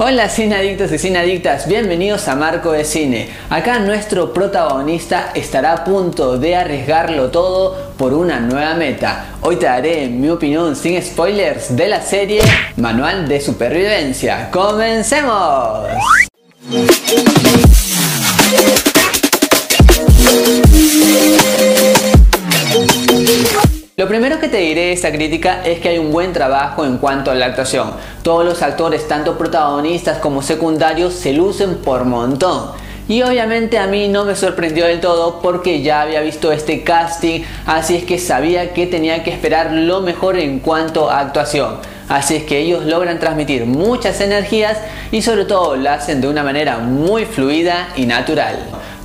Hola cineadictos y cineadictas, bienvenidos a Marco de Cine. Acá nuestro protagonista estará a punto de arriesgarlo todo por una nueva meta. Hoy te daré mi opinión sin spoilers de la serie Manual de Supervivencia. ¡Comencemos! Lo primero que te diré de esta crítica es que hay un buen trabajo en cuanto a la actuación. Todos los actores, tanto protagonistas como secundarios, se lucen por montón. Y obviamente a mí no me sorprendió del todo porque ya había visto este casting, así es que sabía que tenía que esperar lo mejor en cuanto a actuación. Así es que ellos logran transmitir muchas energías y sobre todo lo hacen de una manera muy fluida y natural.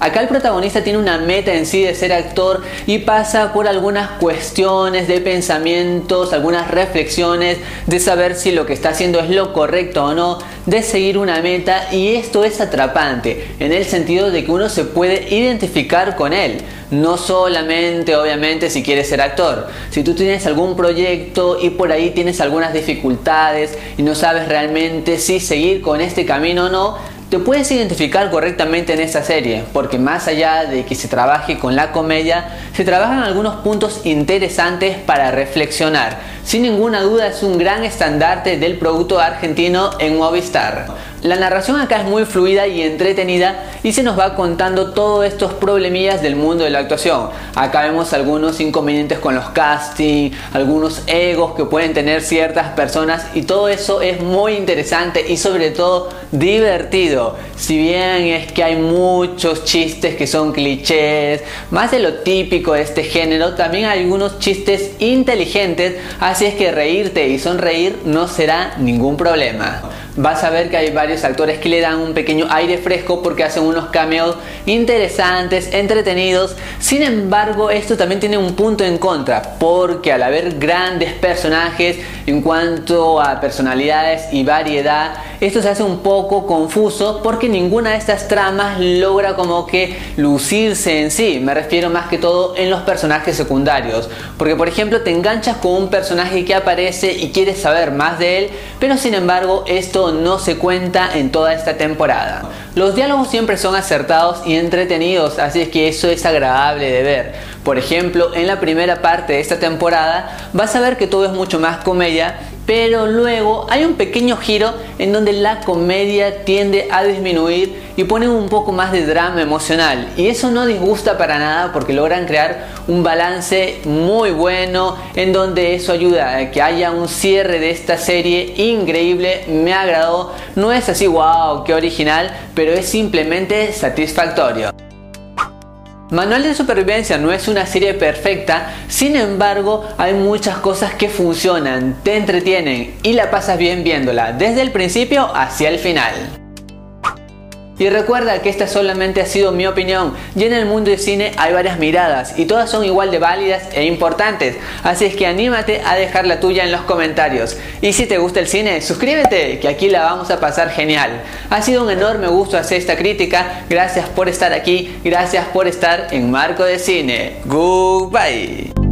Acá el protagonista tiene una meta en sí de ser actor y pasa por algunas cuestiones de pensamientos, algunas reflexiones de saber si lo que está haciendo es lo correcto o no, de seguir una meta y esto es atrapante en el sentido de que uno se puede identificar con él. No solamente, obviamente, si quieres ser actor. Si tú tienes algún proyecto y por ahí tienes algunas dificultades y no sabes realmente si seguir con este camino o no, te puedes identificar correctamente en esta serie, porque más allá de que se trabaje con la comedia, se trabajan algunos puntos interesantes para reflexionar. Sin ninguna duda es un gran estandarte del producto argentino en Movistar. La narración acá es muy fluida y entretenida y se nos va contando todos estos problemillas del mundo de la actuación. Acá vemos algunos inconvenientes con los castings, algunos egos que pueden tener ciertas personas y todo eso es muy interesante y sobre todo divertido. Si bien es que hay muchos chistes que son clichés, más de lo típico de este género, también hay algunos chistes inteligentes, así es que reírte y sonreír no será ningún problema vas a ver que hay varios actores que le dan un pequeño aire fresco porque hacen unos cameos interesantes, entretenidos. Sin embargo, esto también tiene un punto en contra porque al haber grandes personajes en cuanto a personalidades y variedad, esto se hace un poco confuso porque ninguna de estas tramas logra como que lucirse en sí. Me refiero más que todo en los personajes secundarios. Porque por ejemplo te enganchas con un personaje que aparece y quieres saber más de él, pero sin embargo no se cuenta en toda esta temporada. Los diálogos siempre son acertados y entretenidos, así es que eso es agradable de ver. Por ejemplo, en la primera parte de esta temporada vas a ver que todo es mucho más comedia pero luego hay un pequeño giro en donde la comedia tiende a disminuir y ponen un poco más de drama emocional. Y eso no disgusta para nada porque logran crear un balance muy bueno en donde eso ayuda a que haya un cierre de esta serie increíble, me agradó, no es así wow, qué original, pero es simplemente satisfactorio. Manual de Supervivencia no es una serie perfecta, sin embargo hay muchas cosas que funcionan, te entretienen y la pasas bien viéndola, desde el principio hacia el final. Y recuerda que esta solamente ha sido mi opinión y en el mundo del cine hay varias miradas y todas son igual de válidas e importantes, así es que anímate a dejar la tuya en los comentarios. Y si te gusta el cine, suscríbete que aquí la vamos a pasar genial. Ha sido un enorme gusto hacer esta crítica, gracias por estar aquí, gracias por estar en Marco de Cine. Goodbye.